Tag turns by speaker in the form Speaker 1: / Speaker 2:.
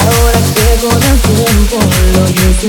Speaker 1: Ahora que con el tiempo lo hice